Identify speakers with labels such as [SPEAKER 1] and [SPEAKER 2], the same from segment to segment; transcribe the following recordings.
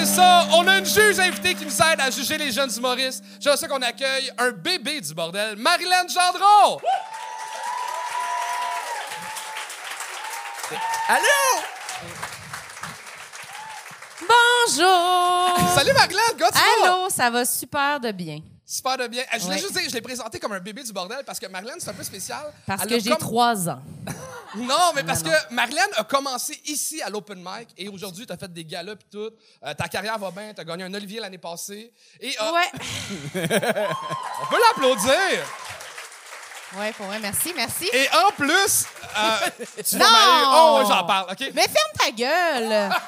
[SPEAKER 1] c'est ça. On a une juge invitée qui nous aide à juger les jeunes humoristes. J'aimerais ça qu'on accueille un bébé du bordel, Marilyn Gendron.
[SPEAKER 2] Allô?
[SPEAKER 3] Bonjour!
[SPEAKER 1] Salut Marilyn, comment tu vas?
[SPEAKER 3] Allô, ça va super de bien.
[SPEAKER 1] Super de bien. Euh, Je voulais juste dire, je l'ai présenté comme un bébé du bordel parce que Marilyn, c'est un peu spécial.
[SPEAKER 3] Parce
[SPEAKER 1] Elle
[SPEAKER 3] que j'ai
[SPEAKER 1] comme-
[SPEAKER 3] trois ans.
[SPEAKER 1] Non, mais parce que Marilyn a commencé ici à l'open mic et aujourd'hui, tu as fait des galas et tout. Euh, ta carrière va bien, tu as gagné un Olivier l'année passée. Et euh,
[SPEAKER 3] Ouais.
[SPEAKER 1] on peut l'applaudir.
[SPEAKER 3] Ouais, pour vrai, merci, merci.
[SPEAKER 1] Et en plus, euh, tu vas
[SPEAKER 3] Non!
[SPEAKER 1] m'aller- Oh, j'en parle, OK?
[SPEAKER 3] Mais ferme ta gueule!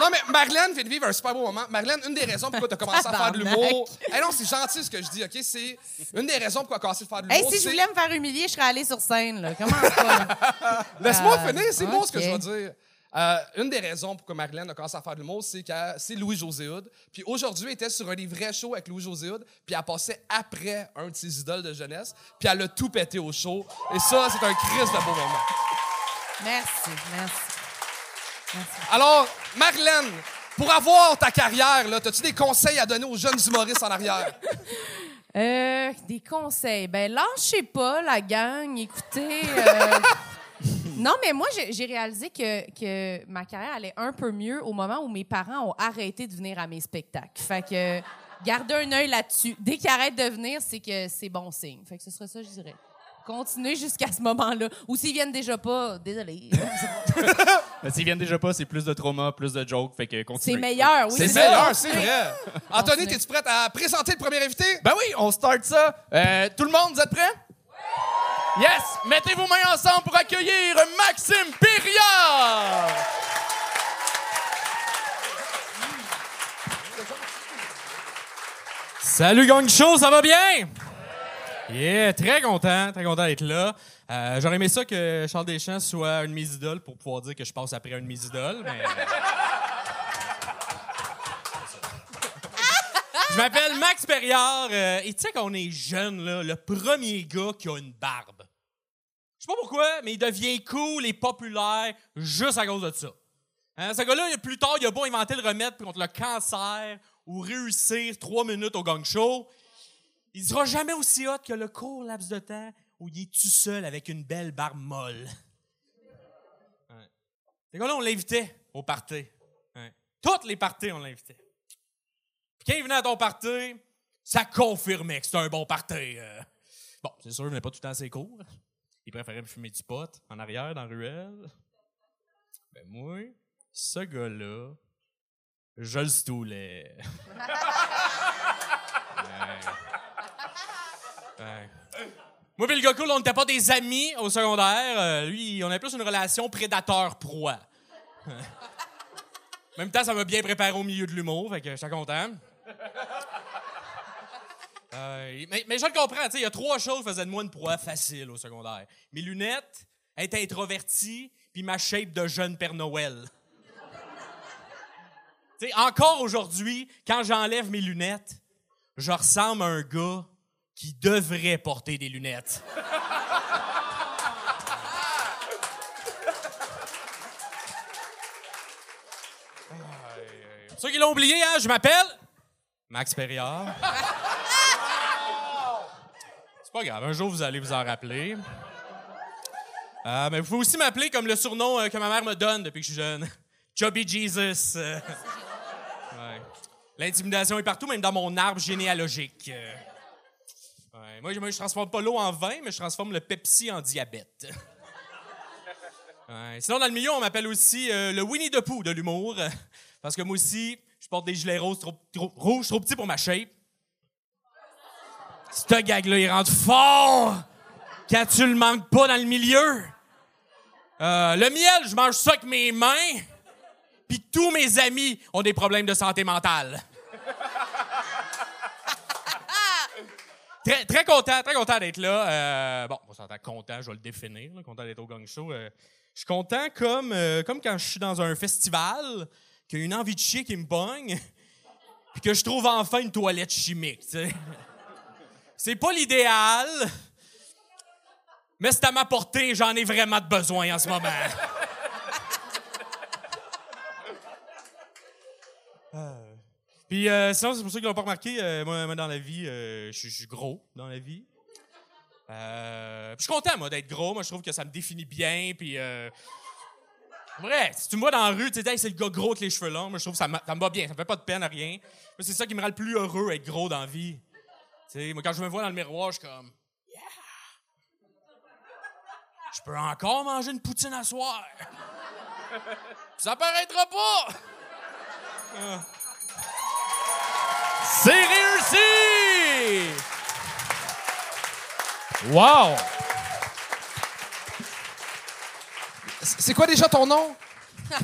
[SPEAKER 1] Non, mais Marilyn vient de vivre un super beau moment. Marilyn, une des raisons pourquoi tu as commencé à faire de l'humour. Eh non, c'est gentil ce que je dis, OK? C'est une des raisons pourquoi tu as commencé à faire de
[SPEAKER 3] Hey,
[SPEAKER 1] l'humour.
[SPEAKER 3] si je voulais me faire humilier, je serais allée sur scène, là. Comment ça?
[SPEAKER 1] Laisse-moi
[SPEAKER 3] Euh,
[SPEAKER 1] finir, c'est beau ce que je vais dire. Euh, une des raisons pourquoi Marilyn a commencé à faire de l'humour, c'est que c'est Louis-José Hood. Puis aujourd'hui, elle était sur un des vrais shows avec Louis-José Hood, puis elle passait après un de ses idoles de jeunesse, puis elle a tout pété au show. Et ça, c'est un crise de beau moment.
[SPEAKER 3] Merci, merci. Merci.
[SPEAKER 1] Alors, Marilyn, pour avoir ta carrière, là, as-tu des conseils à donner aux jeunes humoristes en arrière?
[SPEAKER 3] Euh, des conseils. Ben, lâchez pas la gang. Écoutez. euh, non, mais moi, j'ai réalisé que, que ma carrière allait un peu mieux au moment où mes parents ont arrêté de venir à mes spectacles. Fait que gardez un œil là-dessus. Dès qu'ils arrêtent de venir, c'est que c'est bon signe. Fait que ce serait ça, je dirais. Continuez jusqu'à ce moment-là. Ou s'ils viennent déjà pas, désolé.
[SPEAKER 2] Mais s'ils viennent déjà pas, c'est plus de trauma, plus de jokes, fait que continuez.
[SPEAKER 3] C'est meilleur, oui.
[SPEAKER 1] C'est
[SPEAKER 3] ça.
[SPEAKER 1] meilleur, c'est vrai. Anthony, es-tu prête à présenter le premier invité?
[SPEAKER 2] Ben oui, on start ça. Euh, tout le monde, vous êtes prêts? Yes! Mettez vos mains ensemble pour accueillir Maxime Périard! Salut Gang Show, ça va bien? Yeah, très content, très content d'être là. Euh, J'aurais aimé ça que Charles Deschamps soit un de mes pour pouvoir dire que je passe après un de mes mais... Je m'appelle Max Perriard euh, et tu sais qu'on est jeune là, le premier gars qui a une barbe. Je sais pas pourquoi, mais il devient cool et populaire juste à cause de ça. Hein, ce gars-là, plus tard, il a beau inventer le remède contre le cancer ou réussir trois minutes au gang show, il sera jamais aussi hot que le court laps de temps où il est tout seul avec une belle barbe molle. Ouais. Ce gars-là, on l'invitait au party. Ouais. Toutes les parties, on l'invitait. Quand il venait à ton party, ça confirmait que c'était un bon party. euh. Bon, c'est sûr, il venait pas tout le temps assez court. Il préférait me fumer du pot en arrière, dans la ruelle. Ben moi, ce gars-là, je le stoulais. Moi et le gars cool, on n'était pas des amis au secondaire. Euh, lui, on avait plus une relation prédateur-proie. En même temps, ça m'a bien préparé au milieu de l'humour, fait que j'étais content. Euh, mais, mais je le comprends, il y a trois choses qui faisaient de moi une proie facile au secondaire. Mes lunettes, être introverti, puis ma shape de jeune Père Noël. tu sais, encore aujourd'hui, quand j'enlève mes lunettes, je ressemble à un gars qui devrait porter des lunettes. Ceux qui l'ont oublié, hein, je m'appelle Max Perriard. C'est pas grave, un jour vous allez vous en rappeler. Euh, mais vous pouvez aussi m'appeler comme le surnom euh, que ma mère me donne depuis que je suis jeune. Chubby Jesus. euh. L'intimidation est partout, même dans mon arbre généalogique. Moi, je, je transforme pas l'eau en vin, mais je transforme le Pepsi en diabète. Sinon, dans le milieu, on m'appelle aussi euh, le Winnie the Pooh de l'humour. Parce que moi aussi, je porte des gilets roses trop, trop, rouges trop petits pour ma shape. Ce gag-là, il rentre fort quand tu le manques pas dans le milieu. Euh, le miel, je mange ça avec mes mains. Puis tous mes amis ont des problèmes de santé mentale. très, content, très content d'être là. Euh, bon, on s'entend content, je vais le définir, content d'être au gang show. Euh, je suis content comme quand je suis dans un festival, qu'il y a une envie de chier qui me pogne, puis que je trouve enfin une toilette chimique. C'est pas l'idéal, mais c'est à ma portée, j'en ai vraiment de besoin en ce moment. Puis euh, sinon, c'est pour ceux qui l'ont pas remarqué, euh, moi, dans la vie, euh, je suis- gros dans la vie. Euh, je suis content, moi, d'être gros. Moi, je trouve que ça me définit bien. Puis, euh, vrai, si tu me vois dans la rue, tu sais, Hey, c'est le gars gros avec les cheveux longs. Moi, je trouve que ça, me va bien. Ça me fait pas de peine à rien. C'est ça qui me rend le plus heureux, être gros dans la vie. Moi, quand je me vois dans le miroir, je suis comme, yeah! Je peux encore manger une poutine à soir. Ça paraîtra pas!
[SPEAKER 4] C'est réussi! Wow!
[SPEAKER 1] C'est quoi déjà ton nom?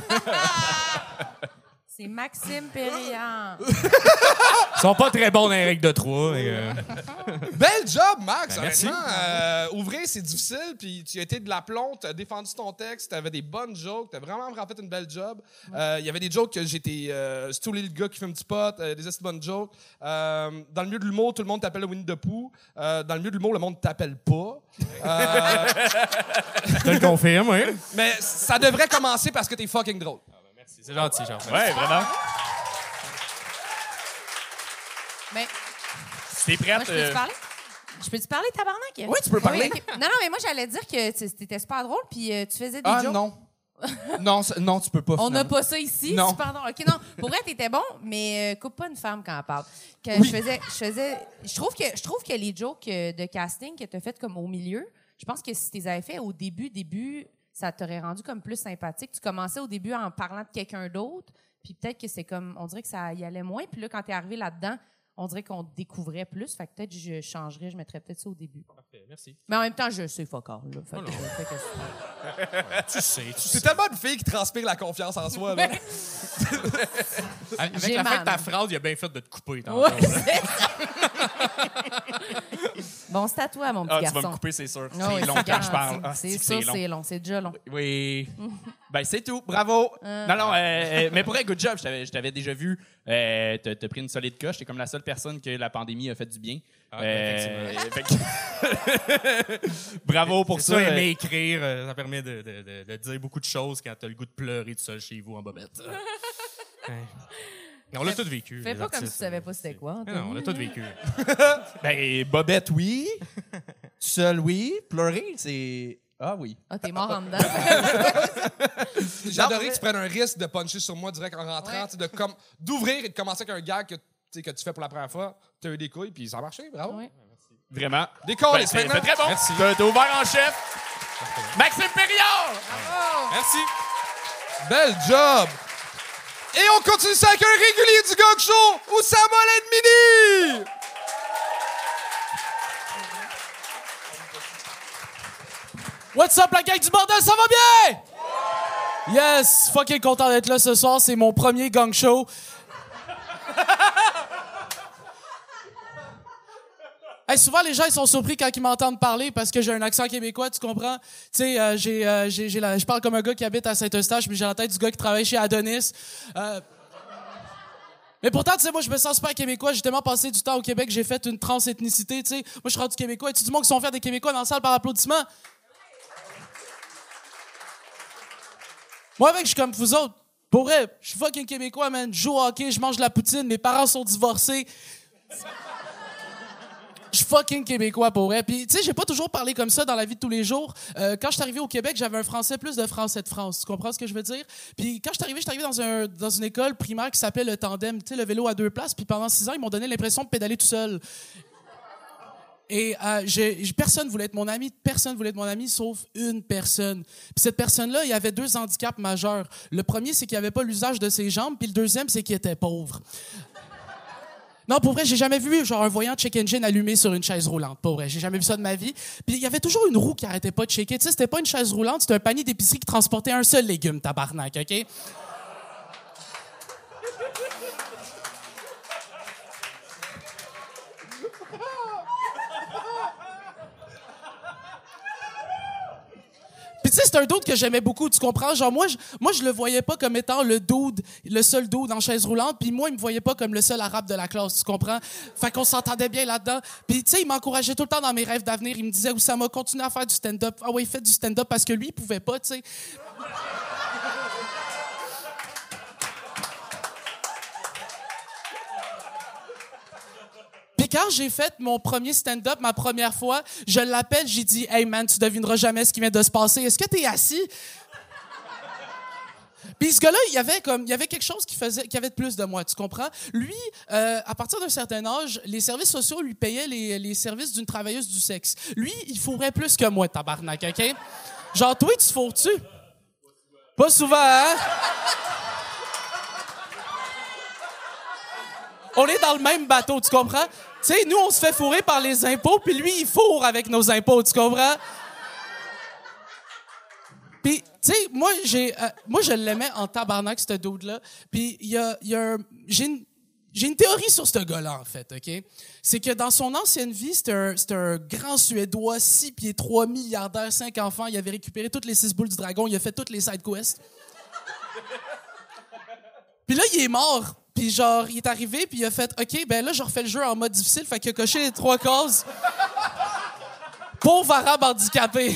[SPEAKER 3] C'est Maxime Périllant.
[SPEAKER 2] Ils sont pas très bons dans les règles de trois. euh,
[SPEAKER 1] Bel job, Max!
[SPEAKER 2] Ben, merci.
[SPEAKER 1] Euh, ouvrir, c'est difficile, puis tu as été de l'aplomb, tu as défendu ton texte, tu avais des bonnes jokes, tu as vraiment, vraiment fait une belle job. Euh, Il y avait des jokes que j'étais euh, stoulé le gars qui fume du pot, euh, des assez bonnes jokes. Euh, dans le milieu de l'humour, tout le monde t'appelle le Winnie the Pooh. Euh, dans le milieu de l'humour, le monde t'appelle pas. Euh,
[SPEAKER 2] Je te le confirme, oui.
[SPEAKER 1] mais ça devrait commencer parce que t'es fucking drôle.
[SPEAKER 2] C'est gentil, genre.
[SPEAKER 4] Ouais, vraiment.
[SPEAKER 3] Mais
[SPEAKER 4] T'es
[SPEAKER 3] moi,
[SPEAKER 4] prête?
[SPEAKER 3] je peux-tu
[SPEAKER 4] euh,
[SPEAKER 3] parler? Je peux-tu parler, tabarnak?
[SPEAKER 1] Oui, tu peux parler.
[SPEAKER 3] Non, non, mais moi, j'allais dire que tu- c'était super drôle, puis euh, tu faisais des
[SPEAKER 1] Ah
[SPEAKER 3] jokes.
[SPEAKER 1] non. non, c'est- non, tu peux pas.
[SPEAKER 3] On n'a pas ça ici.
[SPEAKER 1] Non.
[SPEAKER 3] c'est- Pardon. OK, non. Pour vrai, t'étais bon, mais euh, coupe pas une femme quand elle parle. Que
[SPEAKER 1] Oui.
[SPEAKER 3] je faisais, je faisais, je trouve que, je trouve que les jokes de casting que t'as fait comme au milieu, je pense que si tu les avais fait au début, début, ça t'aurait rendu comme plus sympathique. Tu commençais au début en parlant de quelqu'un d'autre, puis peut-être que c'est comme, on dirait que ça y allait moins, puis là, quand t'es arrivé là-dedans, on dirait qu'on te découvrait plus. Fait que peut-être je changerais, je mettrais peut-être ça au début.
[SPEAKER 2] Parfait, merci.
[SPEAKER 3] Mais en même temps, je sais fuck all, là. Fait que-
[SPEAKER 2] Oh non.
[SPEAKER 3] fait que-
[SPEAKER 2] Tu sais, tu
[SPEAKER 1] C'est
[SPEAKER 2] sais.
[SPEAKER 1] tellement une fille qui transpire la confiance en soi. Là.
[SPEAKER 2] Avec
[SPEAKER 3] J'ai
[SPEAKER 2] la fin de ta phrase, il a bien fait de te couper. tantôt,
[SPEAKER 3] Ouais,
[SPEAKER 2] là.
[SPEAKER 3] c'est ça. bon, c'est à toi, mon petit
[SPEAKER 4] Ah, tu
[SPEAKER 3] garçon.
[SPEAKER 4] vas me couper, c'est sûr.
[SPEAKER 3] Ah oui,
[SPEAKER 4] c'est long
[SPEAKER 3] c'est
[SPEAKER 4] quand je parle. Ah,
[SPEAKER 3] c'est ça,
[SPEAKER 4] c'est long.
[SPEAKER 3] c'est long. Déjà long.
[SPEAKER 4] Oui. ben, c'est tout. Bravo.
[SPEAKER 3] Euh.
[SPEAKER 4] Non, non, euh, euh, mais pour un good job, je t'avais- déjà vu. Euh, T'as t'as pris une solide coche. T'es comme la seule personne que la pandémie a fait du bien.
[SPEAKER 2] Ah,
[SPEAKER 4] Euh, Bravo pour ça.
[SPEAKER 2] ça, aimer écrire, ça permet de, de- de- de dire beaucoup de choses quand t'as le goût de pleurer tout seul chez vous en bobette. Ouais. On l'a tous vécu.
[SPEAKER 3] Fais
[SPEAKER 2] les
[SPEAKER 3] pas comme si tu savais pas c'était quoi.
[SPEAKER 2] Non, on l'a tous vécu.
[SPEAKER 4] Ben, Bobette, oui. Seul, oui. Pleurer, c'est. Ah oui.
[SPEAKER 3] Ah, t'es mort en dedans.
[SPEAKER 1] Adoré que tu prennes un risque de puncher sur moi direct en rentrant,
[SPEAKER 3] Ouais.
[SPEAKER 1] tu sais, de comme d'ouvrir et de commencer avec un gag que, tu sais, que tu fais pour la première fois. Tu as eu des couilles, puis ça a marché, bravo.
[SPEAKER 3] Ouais.
[SPEAKER 4] Vraiment.
[SPEAKER 1] Des couilles,
[SPEAKER 4] Ben, c'est
[SPEAKER 1] maintenant.
[SPEAKER 4] c'est très bon.
[SPEAKER 2] Merci.
[SPEAKER 4] T'as t'as ouvert en chef. Maxime Perriard!
[SPEAKER 2] Merci.
[SPEAKER 1] Bel job! Et on continue ça avec un régulier du Gog Show, Oussama Mini!
[SPEAKER 5] What's up, la gang du bordel, ça va bien? Yes, fucking content d'être là ce soir, c'est mon premier gang show. Hey, souvent, les gens ils sont surpris quand ils m'entendent parler parce que j'ai un accent québécois, tu comprends? Tu sais, euh, euh, j'ai, j'ai la- je parle comme un gars qui habite à Saint-Eustache, mais j'ai la tête du gars qui travaille chez Adonis. Euh, mais pourtant, tu sais, moi, je me sens super québécois. J'ai tellement passé du temps au Québec, j'ai fait une transethnicité, tu sais. Moi, je suis rendu québécois. Tu dis, moi, qui sont fiers des Québécois dans la salle par applaudissement? Moi, avec, je suis comme vous autres. Pour vrai, je suis fucking québécois, man. Je joue au hockey, je mange de la poutine, mes parents sont divorcés. Je suis fucking québécois pour vrai. Puis, tu sais, j'ai pas toujours parlé comme ça dans la vie de tous les jours. Euh, quand je suis arrivé au Québec, j'avais un français plus de français de France. Tu comprends ce que je veux dire? Puis, quand je suis arrivé, je suis arrivé dans, un, dans une école primaire qui s'appelait le Tandem, tu sais, le vélo à deux places. Puis, pendant six ans, ils m'ont donné l'impression de pédaler tout seul. Et euh, j'ai- personne voulait être mon ami, personne voulait être mon ami sauf une personne. Puis cette personne-là, il avait deux handicaps majeurs. Le premier, c'est qu'il avait pas l'usage de ses jambes, puis le deuxième, c'est qu'il était pauvre. Non, pour vrai, j'ai jamais vu genre un voyant check engine allumé sur une chaise roulante. Pour vrai, j'ai jamais vu ça de ma vie. Puis il y avait toujours une roue qui arrêtait pas de checker. Tu sais, c'était pas une chaise roulante, c'était un panier d'épicerie qui transportait un seul légume, tabarnak, OK? Tu sais, c'est un dude que j'aimais beaucoup, tu comprends? Genre, moi, je, moi, je le voyais pas comme étant le dude, le seul dude en chaise roulante, puis moi, il me voyait pas comme le seul arabe de la classe, tu comprends? Fait qu'on s'entendait bien là-dedans. Puis tu sais, il m'encourageait tout le temps dans mes rêves d'avenir. Il me disait, Oussama, continue à faire du stand-up. Ah ouais, faites du stand-up parce que lui, il pouvait pas, tu sais. Quand j'ai fait mon premier stand-up, ma première fois, je l'appelle, j'ai dit, hey man, tu devineras jamais ce qui vient de se passer. Est-ce que t'es assis? Puis ce gars-là, il y avait comme il y avait quelque chose qui faisait qui avait de plus de moi, tu comprends? Lui, euh, à partir d'un certain âge, les services sociaux lui payaient les, les services d'une travailleuse du sexe. Lui, il fourrait plus que moi, tabarnak, OK? Genre toi, tu fourres-tu? Pas souvent, hein? On est dans le même bateau, tu comprends? Tu sais, nous on se fait fourrer par les impôts, puis lui il fourre avec nos impôts, tu comprends? Puis, tu sais, moi, euh, moi, je l'aimais en tabarnak, ce dude-là. Puis, il y a, y a j'ai une, une théorie sur ce gars-là, en fait, OK? C'est que dans son ancienne vie, c'était un, un grand Suédois, 6 pieds 3, milliardaire, 5 enfants. Il avait récupéré toutes les 6 boules du dragon. Il a fait toutes les side quests. Puis là, il est mort. Puis genre, il est arrivé, puis il a fait « OK, ben là, je refais le jeu en mode difficile. » Fait qu'il a coché les trois cases. Pauvre arabe handicapé.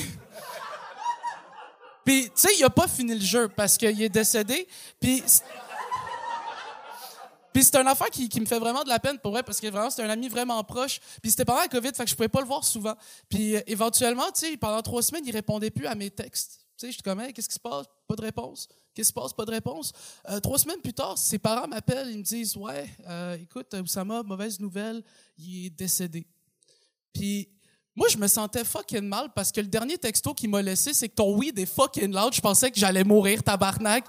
[SPEAKER 5] Puis, tu sais, il a pas fini le jeu parce qu'il est décédé. Puis, puis c'est un enfant qui, qui me fait vraiment de la peine pour vrai parce que vraiment, c'est un ami vraiment proche. Puis c'était pendant la COVID, fait que je pouvais pas le voir souvent. Puis euh, éventuellement, tu sais, pendant trois semaines, il répondait plus à mes textes. Je suis comme, qu'est-ce qui se passe? Pas de réponse. Qu'est-ce qui se passe? Pas de réponse. Euh, trois semaines plus tard, ses parents m'appellent, ils me disent, ouais, euh, écoute, Oussama, mauvaise nouvelle, il est décédé. Puis moi, je me sentais fucking mal parce que le dernier texto qu'il m'a laissé, c'est que ton weed est fucking loud. Je pensais que j'allais mourir, tabarnak.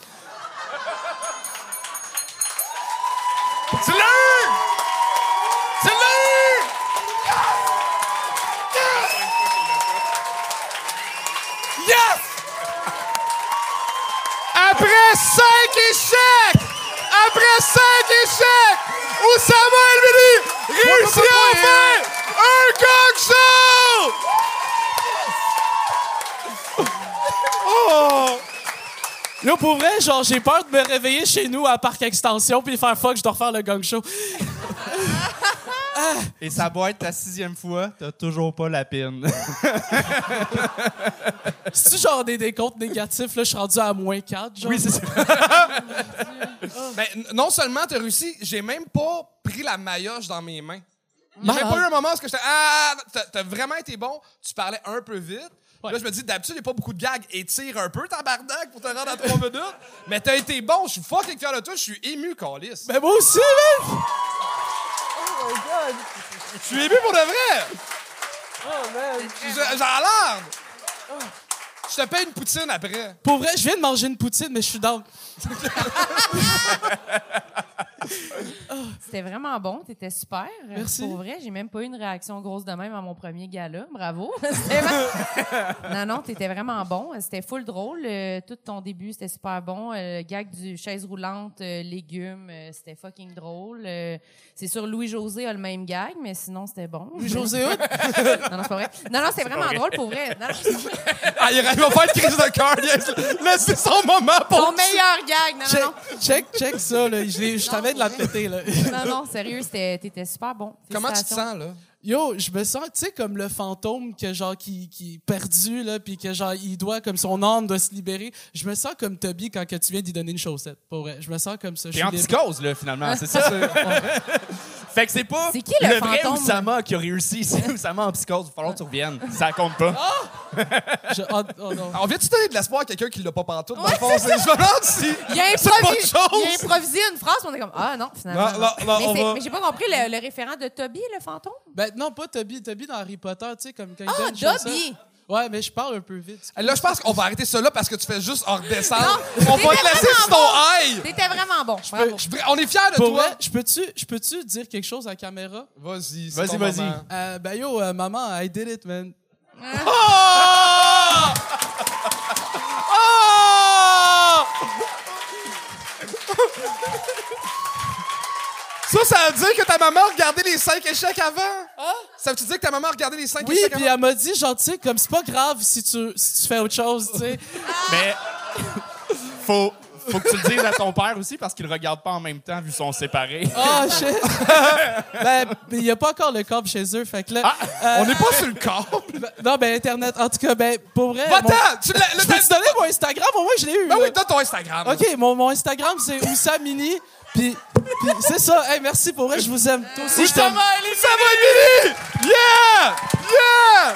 [SPEAKER 1] 5 échecs où Samuel Billy réussit à faire un coq show! Oh!
[SPEAKER 5] Là, pour vrai, genre, j'ai peur de me réveiller chez nous à Parc Extension puis faire fuck, je dois refaire le gong show.
[SPEAKER 4] Et ça va être ta sixième fois, t'as toujours pas la pine.
[SPEAKER 5] C'est-tu genre des décomptes négatifs, là, je suis rendu à moins 4, genre?
[SPEAKER 4] oui, c'est ça.
[SPEAKER 1] Ben, n- non seulement t'as réussi, j'ai même pas pris la maillotche dans mes mains. Il y a pas eu un moment où j'étais Ah, t'as- vraiment été bon, tu parlais un peu vite. Là, je me dis, d'habitude, il n'y a pas beaucoup de gags. Étire un peu, tabarnak, pour te rendre à trois minutes. Mais t'as été bon, je suis fucking fier de toi, je suis ému, Calis.
[SPEAKER 5] Ben, moi aussi, man!
[SPEAKER 1] Je suis ému pour de vrai! Je- J'en larme! Je te paye une poutine après.
[SPEAKER 5] Pour vrai, je viens de manger une poutine, mais je suis down.
[SPEAKER 3] C'était vraiment bon, t'étais super.
[SPEAKER 5] Merci.
[SPEAKER 3] Pour vrai, j'ai même pas eu une réaction grosse de même à mon premier gala. Bravo. C'était vraiment- non, non, t'étais vraiment bon. C'était full drôle. Euh, tout ton début, c'était super bon. Euh, le gag du chaise roulante, euh, légumes, c'était fucking drôle. C'est sûr, Louis-José a le même gag, mais sinon, c'était bon.
[SPEAKER 5] José Hood?
[SPEAKER 3] Non, non, c'est pas vrai. Non, non, c'est vraiment drôle pour vrai. Non, non, c'est pas vrai.
[SPEAKER 1] Ah, il va faire une crise de cœur. yes. Laissez son moment pour.
[SPEAKER 3] Ton meilleur gag. Non,
[SPEAKER 5] Check,
[SPEAKER 3] non,
[SPEAKER 5] check, check ça, là. Je, je t'avais de la péter, là.
[SPEAKER 3] non. Non, sérieux, c'était- t'étais super bon.
[SPEAKER 1] Comment tu te sens, là?
[SPEAKER 5] Yo, je me sens, tu sais, comme le fantôme que, genre, qui, qui est perdu, là, puis que, genre, il doit, comme son âme doit se libérer. Je me sens comme Toby quand que tu viens d'y donner une chaussette. Pour vrai. Je me sens comme ça.
[SPEAKER 4] T'es
[SPEAKER 5] libre.
[SPEAKER 4] anti-cause, là, finalement, c'est ça? fait que c'est pas
[SPEAKER 3] C'est qui le
[SPEAKER 4] vrai
[SPEAKER 3] fantôme?
[SPEAKER 4] Oussama qui a réussi. C'est Oussama en psychose. Il va falloir que tu reviennes. Ça compte pas.
[SPEAKER 5] Je- oh, oh non.
[SPEAKER 1] On vient-tu donner de l'espoir à quelqu'un qui l'a pas pantoute? Dans le fond, c'est- je me demande si.
[SPEAKER 3] Il a,
[SPEAKER 1] C'est pas
[SPEAKER 3] improvisé, il a improvisé une phrase, on est comme Ah non, finalement.
[SPEAKER 1] Non, non, non,
[SPEAKER 3] mais
[SPEAKER 1] on
[SPEAKER 3] c'est-
[SPEAKER 1] va-
[SPEAKER 3] mais j'ai pas compris le, le référent de Toby, le fantôme?
[SPEAKER 5] Ben, non, pas Toby. Toby dans Harry Potter, tu sais, comme quand il
[SPEAKER 3] Ah,
[SPEAKER 5] donne une chaussette.
[SPEAKER 3] Dobby!
[SPEAKER 5] Ouais, mais je parle un peu vite.
[SPEAKER 1] Là, je pense qu'on va arrêter ça là parce que tu fais juste en redescendre.
[SPEAKER 3] Non,
[SPEAKER 1] On va
[SPEAKER 3] c'était
[SPEAKER 1] te laisser
[SPEAKER 3] vraiment
[SPEAKER 1] sur ton
[SPEAKER 3] bon.
[SPEAKER 1] high.
[SPEAKER 3] T'étais vraiment bon. Bravo.
[SPEAKER 1] Je- On est fiers de
[SPEAKER 5] Pour
[SPEAKER 1] toi.
[SPEAKER 5] vrai, je peux-tu, je peux-tu dire quelque chose à la caméra?
[SPEAKER 1] Vas-y, c'est
[SPEAKER 4] Vas-y,
[SPEAKER 1] ton
[SPEAKER 4] vas-y.
[SPEAKER 1] moment.
[SPEAKER 5] Euh, ben yo, euh, maman, I did it, man.
[SPEAKER 1] Oh! Oh! Ça, ça veut dire que ta maman a regardé les cinq échecs avant? Ça veut-tu dire que ta maman a regardé les cinq
[SPEAKER 5] Oui,
[SPEAKER 1] échecs
[SPEAKER 5] puis
[SPEAKER 1] avant?
[SPEAKER 5] elle m'a dit, genre, tu sais, comme c'est pas grave si tu, si tu fais autre chose, tu sais.
[SPEAKER 4] Mais faut, faut que tu le dises à ton père aussi parce qu'il regarde pas en même temps vu qu'ils sont séparés.
[SPEAKER 5] Oh, shit! ben, il y a pas encore le câble chez eux, fait que là... euh,
[SPEAKER 1] On n'est pas sur le corps.
[SPEAKER 5] ben, non, ben, Internet, en tout cas, ben, pour vrai... mon-
[SPEAKER 1] Va-t'en! Tu l'as-
[SPEAKER 5] Je peux te donner mon Instagram? Au moins, je l'ai eu.
[SPEAKER 1] Ben
[SPEAKER 5] là.
[SPEAKER 1] oui, donne ton Instagram.
[SPEAKER 5] OK, mon, mon Instagram, c'est Oussamini, puis Puis c'est ça. Hey, merci pour vrai, je vous aime. Toi aussi, je t'aime.
[SPEAKER 1] ça va, Émilie! Yeah! Yeah!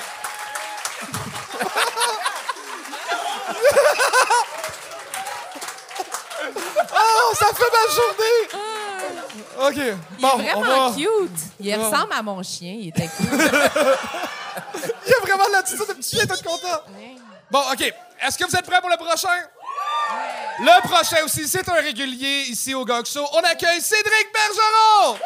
[SPEAKER 1] oh, ça fait ma journée! OK,
[SPEAKER 3] Il
[SPEAKER 1] bon,
[SPEAKER 3] est
[SPEAKER 1] on
[SPEAKER 3] vraiment
[SPEAKER 1] va...
[SPEAKER 3] cute. Il
[SPEAKER 1] va-
[SPEAKER 3] ressemble à mon chien. Il était cool.
[SPEAKER 1] Il y a vraiment de l'attitude de petit chien, t'es content? Bon, OK. Est-ce que vous êtes prêts pour le prochain? Le prochain aussi, c'est un régulier ici au Gog Show. On accueille Cédric Bergeron!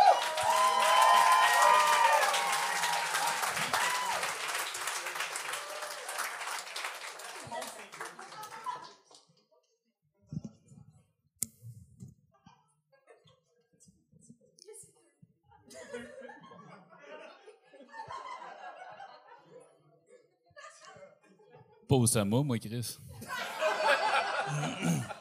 [SPEAKER 6] Pas Osama, moi, Chris.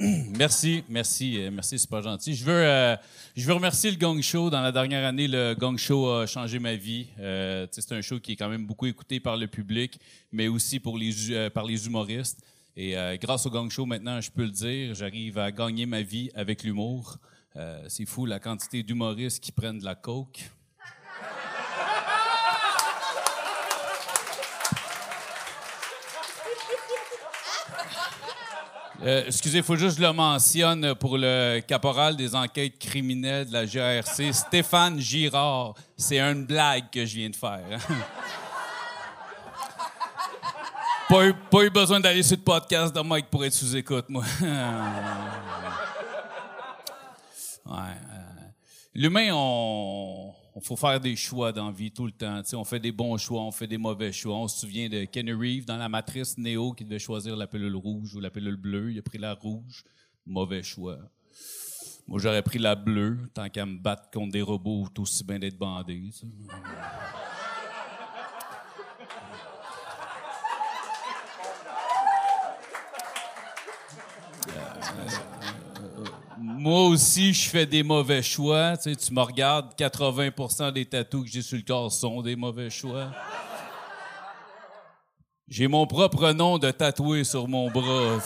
[SPEAKER 6] merci, merci, euh, merci, c'est pas gentil. Je veux, euh, je veux remercier le Gang Show. Dans la dernière année, le Gang Show a changé ma vie. Euh, c'est un show qui est quand même beaucoup écouté par le public, mais aussi pour les, euh, par les humoristes. Et euh, grâce au Gang Show, maintenant, je peux le dire, j'arrive à gagner ma vie avec l'humour. Euh, c'est fou la quantité d'humoristes qui prennent de la coke. Euh, excusez, il faut juste le mentionne pour le caporal des enquêtes criminelles de la GRC, Stéphane Girard. C'est une blague que je viens de faire. hein. pas, eu, pas eu besoin d'aller sur le podcast de Mike pour être sous-écoute, moi. Ouais, euh, L'humain, on, on faut faire des choix dans la vie tout le temps. On fait des bons choix, on fait des mauvais choix. On se souvient de Kenny Reeves dans la matrice Neo qui devait choisir la pilule rouge ou la pilule bleue. Il a pris la rouge. Mauvais choix. Moi, j'aurais pris la bleue, tant qu'à me battre contre des robots, tout aussi bien d'être bandé. Moi aussi, je fais des mauvais choix. Tu, sais, tu me regardes, 80% des tatous que j'ai sur le corps sont des mauvais choix. J'ai mon propre nom de tatoué sur mon bras.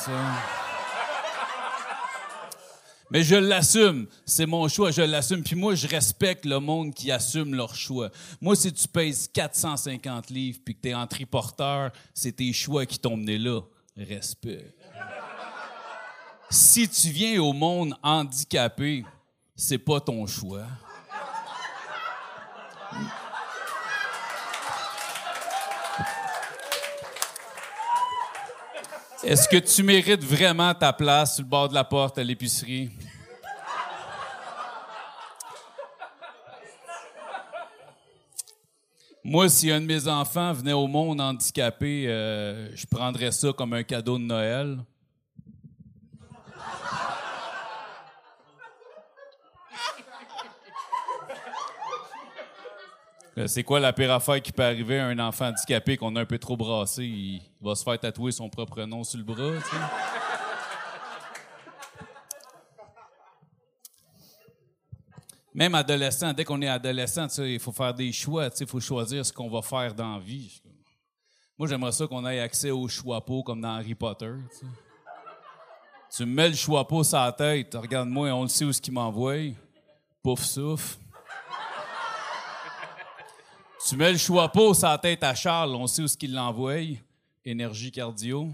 [SPEAKER 6] Mais je l'assume. C'est mon choix, je l'assume. Puis moi, je respecte le monde qui assume leur choix. Moi, si tu pèses 450 livres puis que tu es en triporteur, c'est tes choix qui t'ont mené là. Respect si tu viens au monde handicapé, c'est pas ton choix. Est-ce que tu mérites vraiment ta place sur le bord de la porte à l'épicerie? Moi, si un de mes enfants venait au monde handicapé, euh, je prendrais ça comme un cadeau de Noël. C'est quoi la pire affaire qui peut arriver à un enfant handicapé qu'on a un peu trop brassé? Il va se faire tatouer son propre nom sur le bras, tu sais. Même adolescent, dès qu'on est adolescent, tu sais, il faut faire des choix, tu sais, il faut choisir ce qu'on va faire dans la vie. Moi, j'aimerais ça qu'on ait accès au choix comme dans Harry Potter. Tu, sais. Mets le choix sur la tête, regarde-moi, on le sait où ce qu'il m'envoie. Pouf souffle. Tu mets le choix pas tête à Charles, on sait où ce qu'il l'envoie. Énergie cardio.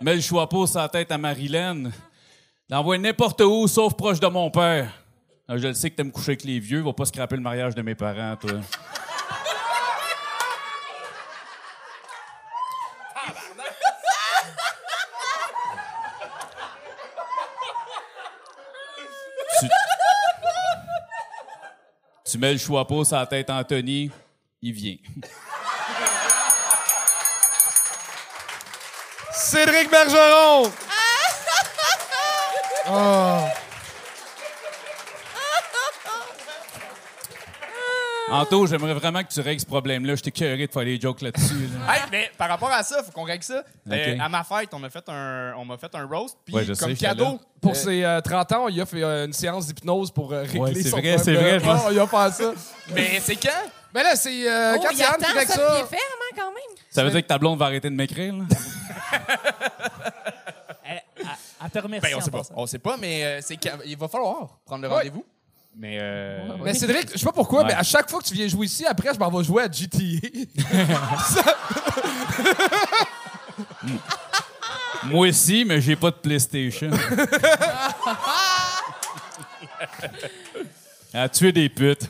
[SPEAKER 6] Mets le choix pas tête à Marilyn. L'envoie n'importe où, sauf proche de mon père. Ah, Je le sais que t'aimes coucher avec les vieux, va pas scraper le mariage de mes parents, toi. Mets le choix pas sur la tête Anthony, il vient.
[SPEAKER 1] Cédric Bergeron! Oh.
[SPEAKER 6] Anto, j'aimerais vraiment que tu règles ce problème-là. Je t'ai curé de faire des jokes là-dessus. là.
[SPEAKER 4] Hey, mais par rapport à ça, faut qu'on règle ça. Euh, à ma fête, on m'a fait un, on m'a fait un roast. Puis
[SPEAKER 6] Ouais, je sais,
[SPEAKER 4] comme cadeau.
[SPEAKER 1] Pour
[SPEAKER 4] euh,
[SPEAKER 1] ses euh, 30 ans, il a fait euh, une séance d'hypnose pour euh, régler
[SPEAKER 6] Ouais, c'est
[SPEAKER 1] son
[SPEAKER 6] vrai,
[SPEAKER 1] problème
[SPEAKER 6] c'est vrai, pense.
[SPEAKER 1] Oh, il a fait ça.
[SPEAKER 4] Mais c'est quand?
[SPEAKER 1] Ben là, c'est euh,
[SPEAKER 3] Oh,
[SPEAKER 1] quand
[SPEAKER 3] il attend ça,
[SPEAKER 1] ça.
[SPEAKER 3] il est ferme, hein, quand même.
[SPEAKER 6] Ça veut dire que ta blonde va arrêter de m'écrire, là?
[SPEAKER 2] Elle, elle- elle
[SPEAKER 7] te remercie.
[SPEAKER 4] Ben, on sait pas.
[SPEAKER 7] passant.
[SPEAKER 4] On sait pas, mais euh, c'est il va falloir prendre le
[SPEAKER 1] Ouais.
[SPEAKER 4] rendez-vous. Mais euh,
[SPEAKER 1] Mais Cédric, je sais pas pourquoi,
[SPEAKER 6] Ouais.
[SPEAKER 1] mais à chaque fois que tu viens jouer ici, après, je m'en vais jouer à GTA.
[SPEAKER 6] Moi aussi, mais j'ai pas de PlayStation. à tuer des putes.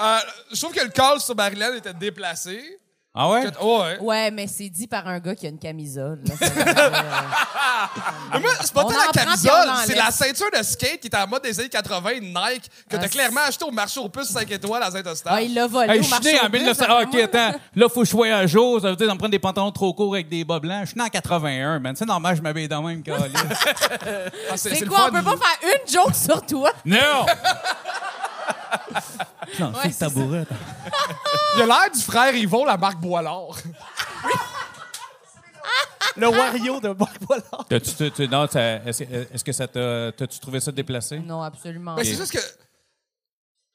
[SPEAKER 1] Euh, je trouve que le call sur Marilyn était déplacé.
[SPEAKER 6] Ah ouais?
[SPEAKER 1] Oh, ouais.
[SPEAKER 3] Ouais, mais c'est dit par un gars qui a une camisole. là. Ça euh,
[SPEAKER 1] moi, c'est pas
[SPEAKER 3] On
[SPEAKER 1] tant la camisole, c'est la ceinture de skate qui était en mode des années 80, Nike, que t'as
[SPEAKER 3] Ah,
[SPEAKER 1] clairement acheté au marché aux puces 5 étoiles à Saint-Eustache.
[SPEAKER 3] ah, il l'a volé
[SPEAKER 6] Hey,
[SPEAKER 3] au
[SPEAKER 6] je suis
[SPEAKER 3] marché
[SPEAKER 6] né
[SPEAKER 3] aux
[SPEAKER 6] en
[SPEAKER 3] puces,
[SPEAKER 6] 1900.
[SPEAKER 3] d'après
[SPEAKER 6] Ah, OK,
[SPEAKER 3] moi.
[SPEAKER 6] attends. Là, faut que je sois à jour. Ça veut dire d'en prendre des pantalons trop courts avec des bas blancs. Je suis né en 81, man. C'est normal, je m'habille dans le même câlisse.
[SPEAKER 1] Ah,
[SPEAKER 3] C'est
[SPEAKER 1] le
[SPEAKER 3] quoi,
[SPEAKER 1] fun.
[SPEAKER 3] on peut pas faire une joke sur toi?
[SPEAKER 6] Non!
[SPEAKER 3] Ouais, c'est ça.
[SPEAKER 1] Il a l'air du frère Yvon, la marque Boilard.
[SPEAKER 7] Le Wario de Marc Boilard.
[SPEAKER 6] T'as-tu- tu- tu- non, est-ce est-ce que ça t'a. T'as-tu trouvé ça déplacé?
[SPEAKER 3] Non, absolument.
[SPEAKER 1] Mais c'est juste que.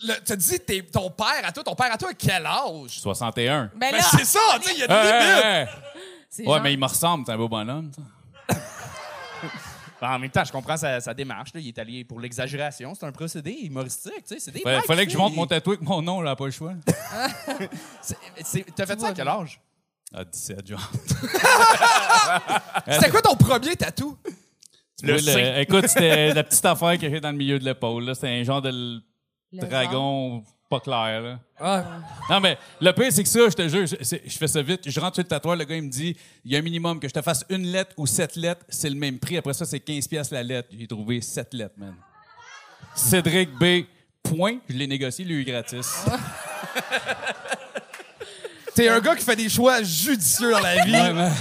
[SPEAKER 1] le- T'as dit t'es- ton père à toi, ton père à toi, à quel âge?
[SPEAKER 6] 61.
[SPEAKER 3] Ben
[SPEAKER 1] Mais
[SPEAKER 3] là,
[SPEAKER 1] c'est ça, tu sais, il y a des
[SPEAKER 6] Hey,
[SPEAKER 1] limites.
[SPEAKER 6] hey, hey.
[SPEAKER 3] c'est
[SPEAKER 6] Ouais,
[SPEAKER 3] genre-
[SPEAKER 6] mais il me ressemble, c'est un beau bonhomme. ça.
[SPEAKER 4] Ben, en même temps, je comprends sa, sa démarche. là. Il est allé pour l'exagération. C'est un procédé humoristique. tu sais, C'est des
[SPEAKER 6] Fallait,
[SPEAKER 4] blagues
[SPEAKER 6] fallait que je monte mon tatoué avec mon nom, là, pas le choix.
[SPEAKER 4] T'as fait ça à quel âge?
[SPEAKER 6] Ah, 17, genre.
[SPEAKER 1] C'était quoi ton premier tatou?
[SPEAKER 4] Le
[SPEAKER 6] Oui, écoute, c'était la petite affaire que j'ai dans le milieu de l'épaule. là. C'était un genre de l-
[SPEAKER 3] Le
[SPEAKER 6] dragon pas clair. Là.
[SPEAKER 1] Ah.
[SPEAKER 6] Non, mais le pire, c'est que ça, je te jure, je, fais ça vite. Je rentre sur le tatoueur, le gars, il me dit il y a un minimum que je te fasse une lettre ou sept lettres, c'est le même prix. Après ça, c'est 15$ piastres la lettre. J'ai trouvé sept lettres, man. Cédric B. Point. Je l'ai négocié, lui, gratis.
[SPEAKER 1] T'es un gars qui fait des choix judicieux dans la vie.
[SPEAKER 6] Ouais.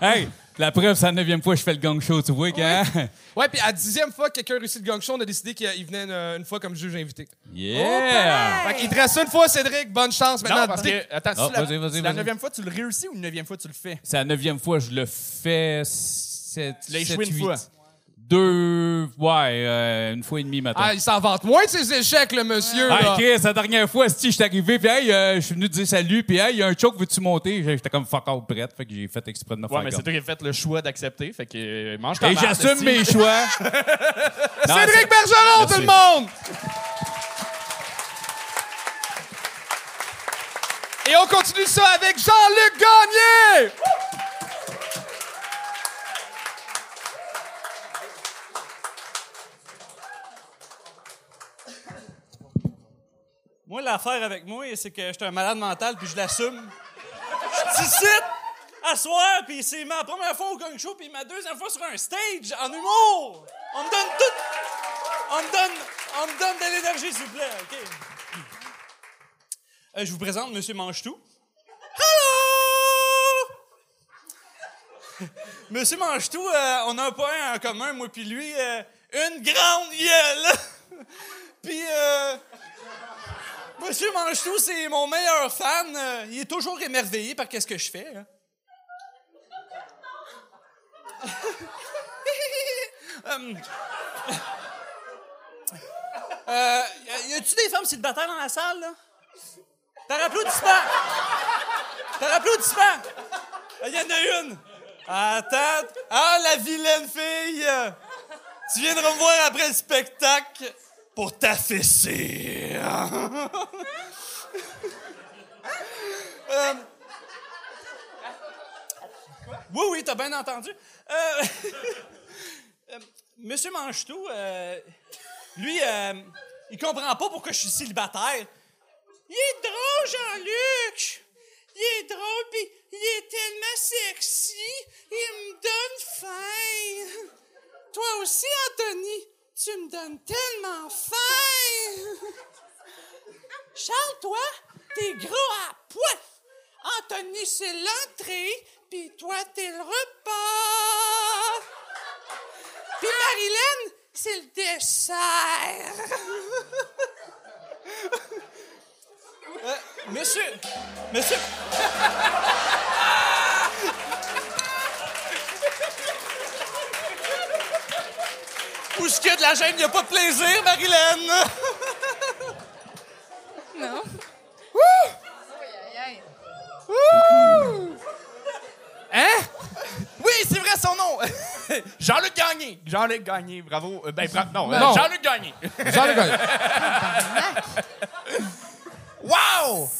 [SPEAKER 6] Hey, la preuve, c'est la neuvième fois que je fais le gang show, tu vois, quand.
[SPEAKER 1] Ouais, puis à la dixième fois que quelqu'un réussit le gang show, on a décidé qu'il venait une, une fois comme juge invité.
[SPEAKER 6] Yeah!
[SPEAKER 1] Fait qu'il te reste une fois, Cédric. Bonne chance. Maintenant,
[SPEAKER 4] Non, parce que, attends,
[SPEAKER 6] Ah,
[SPEAKER 4] la,
[SPEAKER 6] vas-y, vas-y,
[SPEAKER 4] si la
[SPEAKER 6] vas-y.
[SPEAKER 4] neuvième fois tu le réussis ou une neuvième fois tu le fais?
[SPEAKER 6] C'est la neuvième fois que je le fais. Sept,
[SPEAKER 4] Tu l'as échoué
[SPEAKER 6] sept,
[SPEAKER 4] une
[SPEAKER 6] huit.
[SPEAKER 4] fois.
[SPEAKER 6] Deux. Ouais, euh, une fois et demie, maintenant.
[SPEAKER 1] Ah, il s'en vante moins de ses échecs, le monsieur.
[SPEAKER 6] Hey,
[SPEAKER 1] là.
[SPEAKER 6] Chris, la dernière fois, si je suis arrivé, puis hey, euh, je suis venu te dire salut, puis hey, il y a un choke, veux-tu monter? J'étais comme fuck out prête, fait que j'ai fait exprès de me
[SPEAKER 4] Ouais,
[SPEAKER 6] faire
[SPEAKER 4] mais c'est toi qui as fait le choix d'accepter. Fait que euh, mange ta
[SPEAKER 6] Et j'assume mes choix. Non,
[SPEAKER 1] Cédric Bergeron,
[SPEAKER 6] Merci.
[SPEAKER 1] tout le monde! Et on continue ça avec Jean-Luc Gagné!
[SPEAKER 2] Moi, l'affaire avec moi, c'est que je suis un malade mental, puis je l'assume. Je suis à soir, puis c'est ma première fois au gang show, puis ma deuxième fois sur un stage, en humour. On me donne tout... On me donne... On me donne de l'énergie, s'il vous plaît, OK? Euh, je vous présente Monsieur Manchetou. Hello! Monsieur Manchetou, euh, on a un point en commun, moi puis lui, euh, une grande gueule. puis... Euh, Monsieur Manchetou, c'est mon meilleur fan. Euh, Il est toujours émerveillé par qu'est-ce que je fais. hein. Hum. Euh, y a-tu des femmes célibataires dans la salle, là? Par applaudissement! Par applaudissement! Il y en a une! Attends! Ah, la vilaine fille! Tu viendras me voir après le spectacle pour t'affaisser! Euh, Oui, oui, t'as bien entendu. Euh, euh, Monsieur Manchetou, lui, il comprend pas pourquoi je suis célibataire. Il est drôle, Jean-Luc! Il est drôle, puis il est tellement sexy, il me donne faim. Toi aussi, Anthony, tu me donnes tellement faim. Charles, toi, t'es gros à poids. Anthony, c'est l'entrée, puis toi, t'es le repas. Puis Marilyn, c'est le dessert. Euh, monsieur, monsieur. où de la gêne. Il n'y a pas de plaisir, Marilyn.
[SPEAKER 3] non. Wouh! Wouh!
[SPEAKER 1] Hein? Oui, c'est vrai son nom.
[SPEAKER 4] Jean-Luc Gagné. Jean-Luc Gagné, bravo. Euh, ben, bra euh,
[SPEAKER 1] non.
[SPEAKER 4] Jean-Luc Gagné.
[SPEAKER 1] Jean-Luc Gagné.
[SPEAKER 5] wow!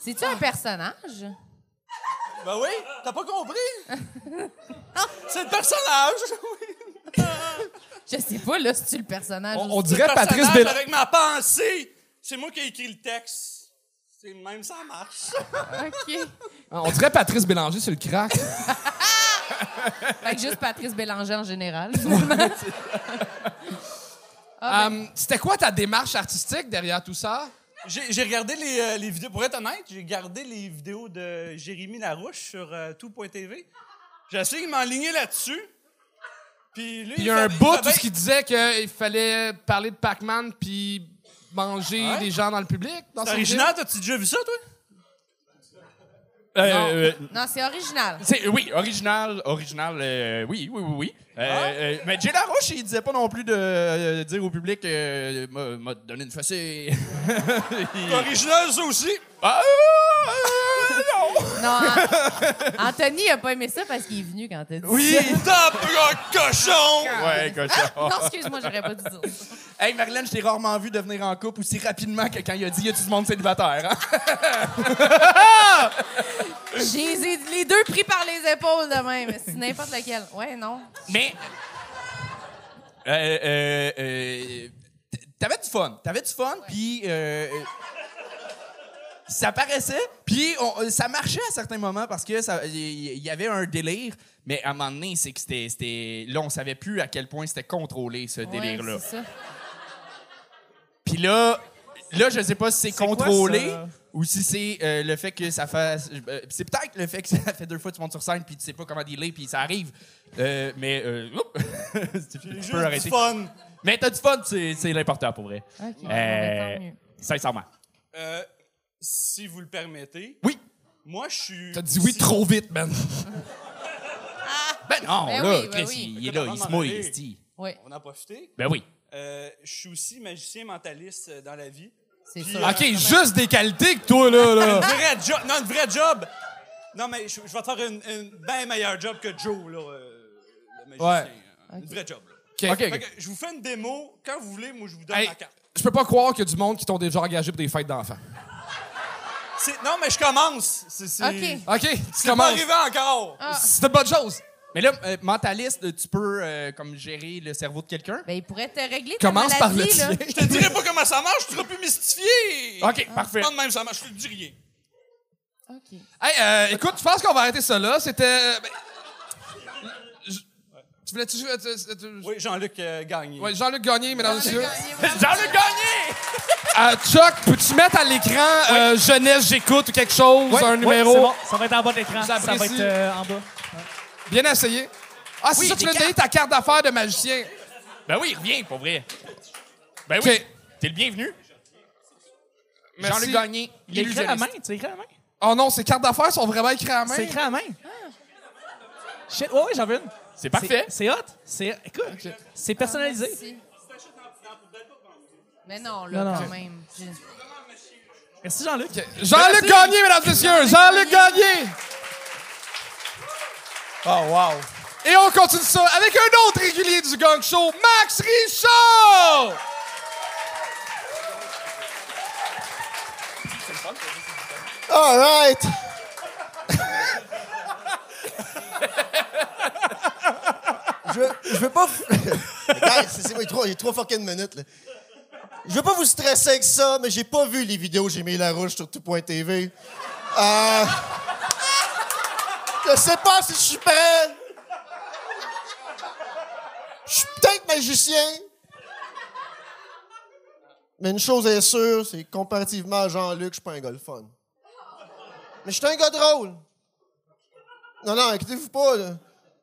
[SPEAKER 3] C'est-tu un personnage?
[SPEAKER 2] Ben oui, t'as pas compris? c'est le personnage, oui.
[SPEAKER 3] Je sais pas, là, si tu le personnage.
[SPEAKER 1] On, dirait Patrice
[SPEAKER 2] personnage
[SPEAKER 1] Bélan.
[SPEAKER 2] avec ma pensée? C'est moi qui ai écrit le texte. C'est même, ça marche.
[SPEAKER 3] OK.
[SPEAKER 1] On dirait Patrice Bélanger sur le crack.
[SPEAKER 3] Fait que juste Patrice Bélanger en général.
[SPEAKER 1] Euh, C'était quoi ta démarche artistique derrière tout ça?
[SPEAKER 2] J'ai j'ai regardé les, euh, les vidéos. Pour être honnête, j'ai regardé les vidéos de Jérémy Larouche sur euh, tout.tv. J'ai essayé de m'enligner là-dessus. Puis lui,
[SPEAKER 1] Puis il y a un bout où ce qui disait qu'il fallait parler de Pac-Man puis manger
[SPEAKER 2] Ouais.
[SPEAKER 1] des gens dans le public. Dans
[SPEAKER 2] C'est original, t'as-tu déjà vu ça, toi?
[SPEAKER 4] Euh, euh,
[SPEAKER 3] non, c'est original.
[SPEAKER 4] c'est- oui, original, original, euh, oui, oui, oui, oui. Euh, euh, mais Jay Larouche, il disait pas non plus de euh, dire au public, euh, m'a- m'a donné une fessée. Il-
[SPEAKER 2] Original, ça aussi.
[SPEAKER 4] Ah, euh, non.
[SPEAKER 3] Non, An- Anthony a pas aimé ça parce qu'il est venu quand t'as dit
[SPEAKER 4] Oui.
[SPEAKER 2] Top, un cochon!
[SPEAKER 4] Ouais, cochon.
[SPEAKER 3] ça. Non, excuse-moi, j'aurais pas dû dire ça.
[SPEAKER 4] Hey, Marilyn, je t'ai rarement vu devenir en couple aussi rapidement que quand il a dit y a-tu du monde célibataire, hein?
[SPEAKER 3] J'ai les- deux pris par les épaules de même. C'est n'importe lequel. Ouais, non.
[SPEAKER 4] Mais. Euh, euh, euh, T'avais du fun. T'avais du fun, puis. Euh, euh, ça paraissait, puis on- ça marchait à certains moments parce que il y, y avait un délire, mais à un moment donné, c'est que c'était- c'était. Là, on savait plus à quel point c'était contrôlé, ce
[SPEAKER 3] Ouais,
[SPEAKER 4] délire-là.
[SPEAKER 3] c'est ça.
[SPEAKER 4] Puis là, là, je sais pas si c'est
[SPEAKER 5] quoi,
[SPEAKER 4] contrôlé ou si c'est euh, le fait que ça fasse. euh, c'est peut-être le fait que ça fait deux fois que tu montes sur scène puis tu sais pas comment dealer puis ça arrive. Euh, mais euh, tu tu
[SPEAKER 2] Juste
[SPEAKER 4] peux
[SPEAKER 2] du
[SPEAKER 4] arrêter.
[SPEAKER 2] fun.
[SPEAKER 4] Mais t'as du fun, c'est c'est l'important pour vrai.
[SPEAKER 3] OK. bon,
[SPEAKER 4] Euh,
[SPEAKER 3] tant mieux.
[SPEAKER 4] sincèrement.
[SPEAKER 2] Euh, si vous le permettez,
[SPEAKER 4] Oui.
[SPEAKER 2] moi, je suis.
[SPEAKER 1] T'as dit oui trop vite, man.
[SPEAKER 4] Ben non,
[SPEAKER 3] Ben
[SPEAKER 4] là,
[SPEAKER 3] oui, ben
[SPEAKER 4] Chris,
[SPEAKER 3] oui.
[SPEAKER 4] il, il est là, il se mouille,
[SPEAKER 2] aller.
[SPEAKER 4] esti.
[SPEAKER 3] Oui,
[SPEAKER 2] On en a profité.
[SPEAKER 4] Ben oui.
[SPEAKER 2] Euh, je suis aussi magicien mentaliste euh, dans la vie.
[SPEAKER 3] c'est
[SPEAKER 2] Puis,
[SPEAKER 3] ça.
[SPEAKER 2] euh,
[SPEAKER 1] OK, juste des qualités que toi, là.
[SPEAKER 2] Un
[SPEAKER 1] là.
[SPEAKER 2] vrai job. Non, un vrai job. Non, mais je, je vais te faire une, une bien meilleur job que Joe, là, euh, le magicien.
[SPEAKER 1] Ouais.
[SPEAKER 2] Un
[SPEAKER 3] Ok.
[SPEAKER 2] vrai job, là.
[SPEAKER 1] OK.
[SPEAKER 2] Fait que je vous fais une démo. Quand vous voulez, moi, je vous donne
[SPEAKER 1] Hey,
[SPEAKER 2] ma carte.
[SPEAKER 1] je peux pas croire qu'il y a du monde qui t'ont déjà engagé pour des fêtes d'enfants.
[SPEAKER 2] Non, mais je commence.
[SPEAKER 3] OK.
[SPEAKER 1] OK, tu
[SPEAKER 2] C'est pas
[SPEAKER 1] commences.
[SPEAKER 2] arrivé encore.
[SPEAKER 3] Ah.
[SPEAKER 1] C'est une bonne chose.
[SPEAKER 4] Mais là, euh, mentaliste, tu peux euh, comme gérer le cerveau de quelqu'un?
[SPEAKER 3] Ben, il pourrait te régler ta
[SPEAKER 1] Commence par le tien.
[SPEAKER 2] Je te dirai pas comment ça marche, tu seras plus mystifié.
[SPEAKER 4] OK, parfait.
[SPEAKER 2] Non, de même, ça marche, je te dis rien.
[SPEAKER 3] OK.
[SPEAKER 1] Hey, euh, écoute, je pense qu'on va arrêter ça là. C'était. euh, ben, Tu voulais-tu jouer.
[SPEAKER 2] Oui, Jean-Luc euh, Gagné.
[SPEAKER 1] Ouais, Jean-Luc Gagné, mesdames et messieurs.
[SPEAKER 4] Jean-Luc Gagné!
[SPEAKER 1] Euh, Chuck, peux-tu mettre à l'écran euh, Jeunesse, j'écoute ou quelque chose, un numéro?
[SPEAKER 5] bon. Ça va être en bas de l'écran. Ça va être euh, en bas.
[SPEAKER 1] Bien essayé. Ah, c'est
[SPEAKER 4] Oui,
[SPEAKER 1] ça, tu veux donner ta carte d'affaires de magicien.
[SPEAKER 4] Ben oui, reviens, pour vrai. Ben oui, t'es le bienvenu. Jean-Luc Gagné,
[SPEAKER 5] Il est écrit à la main. Tu écrit à la main?
[SPEAKER 1] Oh non, ces cartes d'affaires sont vraiment écrites à la main.
[SPEAKER 5] C'est écrit à la main. Shit, ouais, ouais, j'en veux une.
[SPEAKER 4] C'est parfait.
[SPEAKER 5] C'est c'est hot. C'est, écoute, c'est personnalisé.
[SPEAKER 3] Mais non, là,
[SPEAKER 5] Non, non.
[SPEAKER 3] quand même. Je-
[SPEAKER 5] Merci, Jean-Luc.
[SPEAKER 1] Jean-Luc Gagné, mesdames et messieurs. Jean-Luc Gagné.
[SPEAKER 5] Oh, wow.
[SPEAKER 1] Et on continue ça avec un autre régulier du Gang Show, Max Richard!
[SPEAKER 8] All right. je, je veux pas. c'est, c'est- il, est trop, il est trop fucking minutes, là. Je veux pas vous stresser avec ça, mais j'ai pas vu les vidéos J'ai mis la rouge sur tout.tv. Euh. Je sais pas si je suis prêt. Je suis peut-être magicien. Mais une chose est sûre, c'est que comparativement à Jean-Luc, je suis pas un gars fun. Mais je suis un gars drôle. Non, non, inquiétez-vous pas.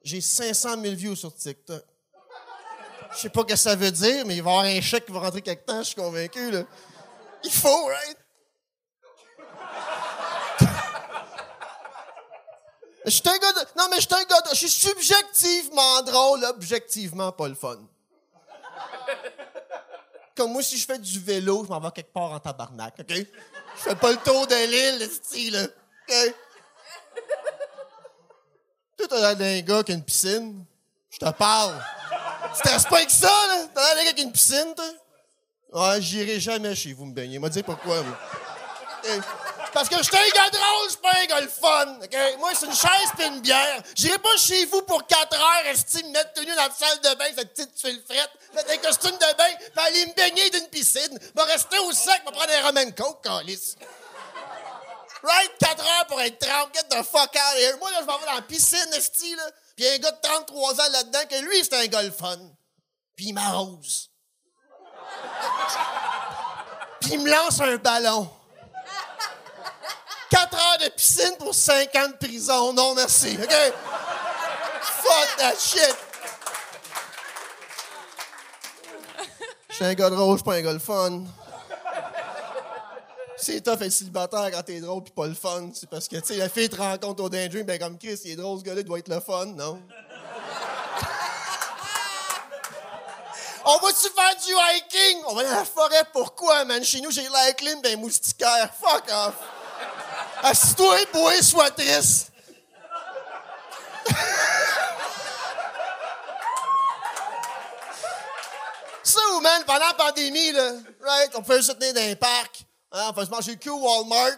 [SPEAKER 8] J'ai 500 000 views sur TikTok. Je sais pas ce que ça veut dire, mais il va y avoir un chèque qui va rentrer quelque temps, je suis convaincu, là. Il faut, right? Je suis un gars de... Non, mais je suis un gars de... Je suis subjectivement drôle, objectivement pas le fun. Comme moi, si je fais du vélo, je m'en vais quelque part en tabarnak, OK? Je fais pas le tour de l'île, le style, là. OK? Toi, t'as l'air d'un gars qui a une piscine. Je te parle. Stresse pas avec ça, là. T'as l'air avec une piscine, toi. Ouais, j'irai jamais chez vous me baigner. M'a dit pourquoi, moi. Eh, Parce que je suis un gars drôle, je suis pas un gars le fun. Moi, c'est une chaise pis une bière. J'irai pas chez vous pour 4 heures, rester me mettre tenu dans la salle de bain, cette petite tuile frette, mettre un costume de bain, pis aller me baigner d'une piscine. Va rester au sec, va prendre un Roman Coke, calice. Right? 4 heures pour être 30. Get the fuck. Moi, là, je m'en vais dans la piscine, esti, là. Pis y a un gars de 33 ans là-dedans que lui, c'est un gars le. Puis il m'arrose. Puis il me lance un ballon. 4 heures de piscine pour 5 ans de prison. Non, merci. OK? Fuck that shit. Je un gars drôle, je pas un gars. C'est tough être célibataire quand t'es drôle pis pas le fun. C'est parce que, tu sais, la fille te rencontre au Daydream, ben comme Chris, il est drôle ce gars-là, doit être le fun, non? On va-tu faire du hiking? On va dans la forêt, pourquoi, man? Chez nous, j'ai l'air clean, ben moustiquaire. Fuck off! Assis-toi, bois, sois triste. Ça, ou, man, pendant la pandémie, là, right, on peut se tenir dans un parc, hein, on peut se manger le cul au Walmart.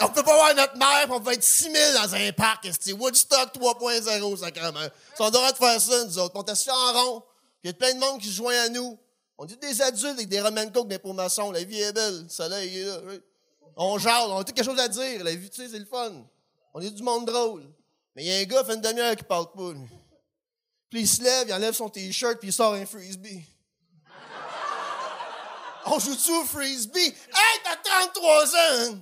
[SPEAKER 8] On peut pas voir notre mère, on peut être 6 000 dans un parc, c'est Woodstock 3.0, sacrément. Si on devrait faire ça, nous autres. On est assis en rond, il y a plein de monde qui se joint à nous. On dit des adultes avec des Roman Coke, des promotions. La vie est belle, le soleil il est là. right? On jase, on a tout quelque chose à dire. La vie, tu sais, c'est le fun. On est du monde drôle. Mais il y a un gars, fait une demi-heure qui parle pas, lui. Puis il se lève, il enlève son t-shirt, puis il sort un frisbee. On joue-tu au frisbee? Hey, t'as 33 ans! hein?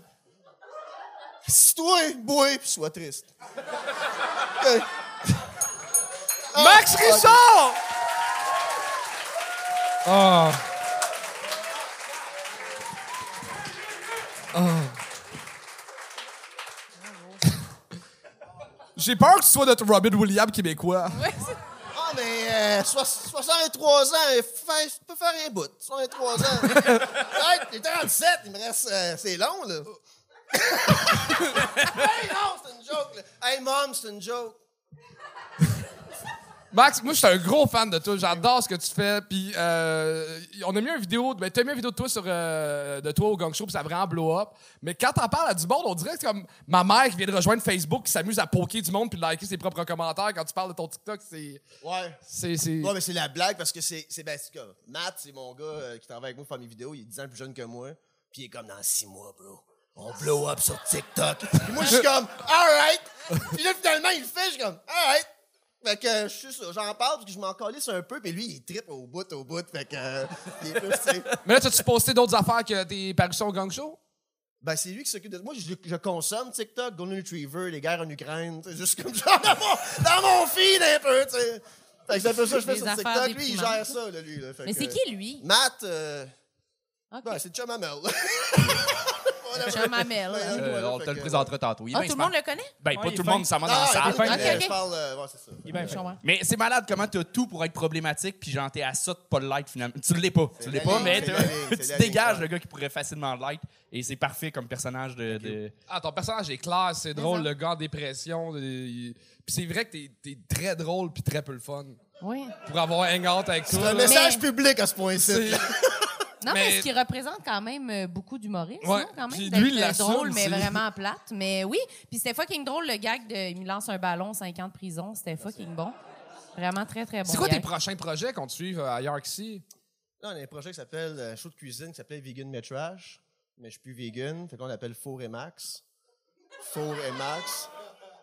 [SPEAKER 8] Assis-toi, bois, puis sois triste. OK.
[SPEAKER 1] Max
[SPEAKER 8] Ah,
[SPEAKER 1] Richard! Ah. Ah. J'ai peur que tu sois notre Robin Williams québécois.
[SPEAKER 8] Ah, mais euh, soix- 63 ans, il fait- je peux faire un bout. 63 ans. hey, t'es 37, il me reste... euh, c'est long, là. hey, non, c'est une joke, là. Hey, mom, c'est une joke.
[SPEAKER 1] Max, moi, je suis un gros fan de toi. J'adore ce que tu fais. Puis, euh, on a mis une vidéo. Ben, t'as mis une vidéo de toi sur euh, de toi au Gang Show, puis ça a vraiment blow up. Mais quand t'en parles à du monde, on dirait que c'est comme ma mère qui vient de rejoindre Facebook, qui s'amuse à poker du monde puis de liker ses propres commentaires. Quand tu parles de ton TikTok, c'est.
[SPEAKER 8] Ouais.
[SPEAKER 1] C'est. c'est-
[SPEAKER 8] Ouais, mais c'est la blague parce que c'est. c'est ben, c'est comme, Matt, c'est mon gars euh, qui travaille avec moi pour faire mes vidéos. Il est 10 ans plus jeune que moi. Puis il est comme dans 6 mois, bro. On blow up sur TikTok. Puis moi, je suis comme, alright. Puis là, finalement, il le fait. Je suis comme, alright. Fait que je suis ça. J'en parle parce que je m'en calisse un peu. Puis lui, il tripe au bout, au bout. Fait que. euh, il est plus, tu sais.
[SPEAKER 1] Mais là, t'as-tu posté d'autres affaires que tes parutions au Gang Show?
[SPEAKER 8] Ben, c'est lui qui s'occupe de Moi, je, je consomme TikTok, Golden Retriever, les guerres en Ukraine, tu sais, juste comme genre dans mon, dans mon feed un peu, tu sais. Fait que c'est un peu ça que je fais
[SPEAKER 3] Des
[SPEAKER 8] sur
[SPEAKER 3] affaires
[SPEAKER 8] TikTok. Lui, il
[SPEAKER 3] déprimantes.
[SPEAKER 8] gère ça, là, lui. Là. Fait
[SPEAKER 3] Mais
[SPEAKER 8] que,
[SPEAKER 3] c'est qui, lui?
[SPEAKER 8] Matt, euh,
[SPEAKER 3] OK.
[SPEAKER 8] ben, c'est Chum Amel.
[SPEAKER 4] Euh, on
[SPEAKER 8] fait
[SPEAKER 4] te le présentera tantôt. Il est
[SPEAKER 3] Ah,
[SPEAKER 4] bien
[SPEAKER 3] tout le monde
[SPEAKER 4] smart.
[SPEAKER 3] le connaît?
[SPEAKER 4] Ben,
[SPEAKER 9] Ouais,
[SPEAKER 4] pas
[SPEAKER 9] il
[SPEAKER 4] tout
[SPEAKER 9] est
[SPEAKER 4] le
[SPEAKER 9] fin.
[SPEAKER 4] monde, ça va dans la
[SPEAKER 8] il
[SPEAKER 4] salle.
[SPEAKER 8] euh, je parle, euh, ouais, c'est ça.
[SPEAKER 9] Il est bien
[SPEAKER 3] Je comprends.
[SPEAKER 4] Mais c'est malade comment t'as tout pour être problématique, puis genre t'es à ça de pas le light finalement. Tu l'es pas, tu l'es
[SPEAKER 8] la
[SPEAKER 4] pas,
[SPEAKER 8] ligne,
[SPEAKER 4] mais
[SPEAKER 8] c'est
[SPEAKER 4] t'as-
[SPEAKER 8] la ligne, c'est
[SPEAKER 4] tu
[SPEAKER 8] la
[SPEAKER 4] dégages
[SPEAKER 8] ligne,
[SPEAKER 4] le gars qui pourrait facilement le light, et c'est parfait comme personnage de. de-
[SPEAKER 1] Ah, ton personnage est clair, c'est drôle, le gars en dépression. il- Puis c'est vrai que t'es es très drôle puis très peu le fun.
[SPEAKER 3] Oui.
[SPEAKER 1] Pour avoir un hangout avec toi.
[SPEAKER 8] C'est un
[SPEAKER 1] là.
[SPEAKER 8] message public à ce point-ci.
[SPEAKER 3] Non, mais,
[SPEAKER 1] Mais-
[SPEAKER 3] ce qui représente quand même euh, beaucoup d'humoristes,
[SPEAKER 1] Ouais.
[SPEAKER 3] non, quand même.
[SPEAKER 1] Lui, il
[SPEAKER 3] euh, drôle, mais vraiment plate. Mais oui, puis c'était fucking drôle, le gag de il me lance un ballon, 5 ans de prison. C'était fucking bon. Vraiment très, très bon.
[SPEAKER 1] C'est quoi tes
[SPEAKER 3] gag.
[SPEAKER 1] prochains projets qu'on te suive à York City?
[SPEAKER 8] Là, on a un projet qui s'appelle euh, show de cuisine qui s'appelle Vegan Metrage. Mais je suis plus vegan. Fait qu'on l'appelle Four et Max. Four et Max.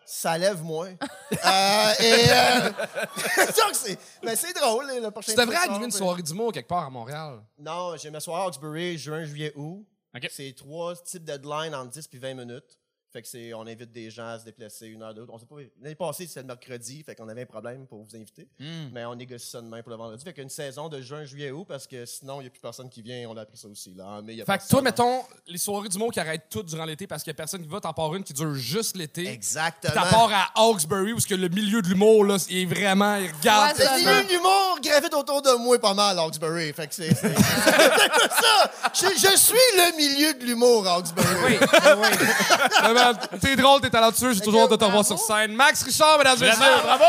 [SPEAKER 8] Ça lève moins. Euh, et. Euh, donc, c'est, mais c'est drôle, le prochain
[SPEAKER 1] Tu devrais animer une soirée d'humour quelque part à Montréal.
[SPEAKER 8] Non, j'ai ma soirée à Hawkesbury, juin, juillet, août.
[SPEAKER 4] OK.
[SPEAKER 8] C'est trois types de deadlines en 10 puis 20 minutes. Fait que c'est, on invite des gens à se déplacer une heure, deux. On sait pas. L'année passée, c'était le mercredi, fait qu'on avait un problème pour vous inviter.
[SPEAKER 4] Hmm.
[SPEAKER 8] Mais on négocie ça demain pour le vendredi. Fait qu'une saison de juin, juillet, août, parce que sinon, il n'y a plus personne qui vient. On a appris ça aussi, là. Mais il y a
[SPEAKER 1] Fait que toi, mettons, les soirées d'humour qui arrêtent toutes durant l'été parce qu'il y a personne qui va, t'en pars une qui dure juste l'été.
[SPEAKER 8] Exactement.
[SPEAKER 1] T'en pars à Hawkesbury où ce que le milieu de l'humour, là, il est vraiment, il regarde.
[SPEAKER 3] Ouais,
[SPEAKER 8] Le milieu de l'humour gravite autour de moi pas mal, à Hawkesbury. Fait que c'est. c'est- c'est ça! Je, je suis le milieu de l'humour, à Hawkesbury.
[SPEAKER 1] Vraiment, T'es drôle, t'es talentueux, j'ai toujours hâte de te revoir sur scène. Max Richard, mesdames et messieurs.
[SPEAKER 4] Bravo!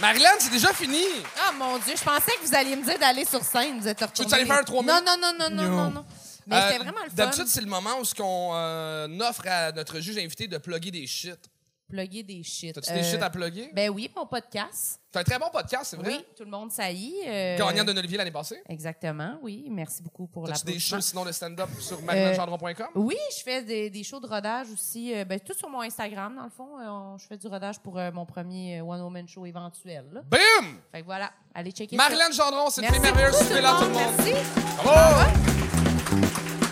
[SPEAKER 1] Marilyn, c'est déjà fini.
[SPEAKER 3] Ah, mon Dieu, je pensais que vous alliez me dire d'aller sur scène. Vous êtes retourné.
[SPEAKER 1] veux-tu aller faire un trois
[SPEAKER 3] Non,
[SPEAKER 1] minutes?
[SPEAKER 3] non, non, non, non, non, non. Mais
[SPEAKER 1] Euh,
[SPEAKER 3] c'était vraiment le fun.
[SPEAKER 1] D'habitude, c'est le moment où ce qu'on euh, offre à notre juge invité de plugger des shit.
[SPEAKER 3] Plugger des shit.
[SPEAKER 1] T'as-tu des
[SPEAKER 3] Euh,
[SPEAKER 1] shit à plugger?
[SPEAKER 3] Ben oui, mon podcast.
[SPEAKER 1] C'est un très bon podcast, c'est vrai?
[SPEAKER 3] Oui, tout le monde saillit. euh,
[SPEAKER 1] Gagnant d'un Olivier l'année passée?
[SPEAKER 3] Exactement, oui. Merci beaucoup pour la
[SPEAKER 1] T'as-tu des shows sinon de stand-up sur
[SPEAKER 3] Euh,
[SPEAKER 1] marilannegendron.com?
[SPEAKER 3] Oui, je fais des, des shows de rodage aussi. euh, ben, tout sur mon Instagram, dans le fond. On- je fais du rodage pour euh, mon premier euh, one-woman show éventuel. là.
[SPEAKER 1] Boom!
[SPEAKER 3] Fait que voilà, allez checker
[SPEAKER 1] Marilyn Gendron, c'est
[SPEAKER 3] ça. Merci
[SPEAKER 1] merveilleuse.
[SPEAKER 3] beaucoup,
[SPEAKER 1] Suivez-la tout le monde.
[SPEAKER 3] Merci.
[SPEAKER 1] Bravo!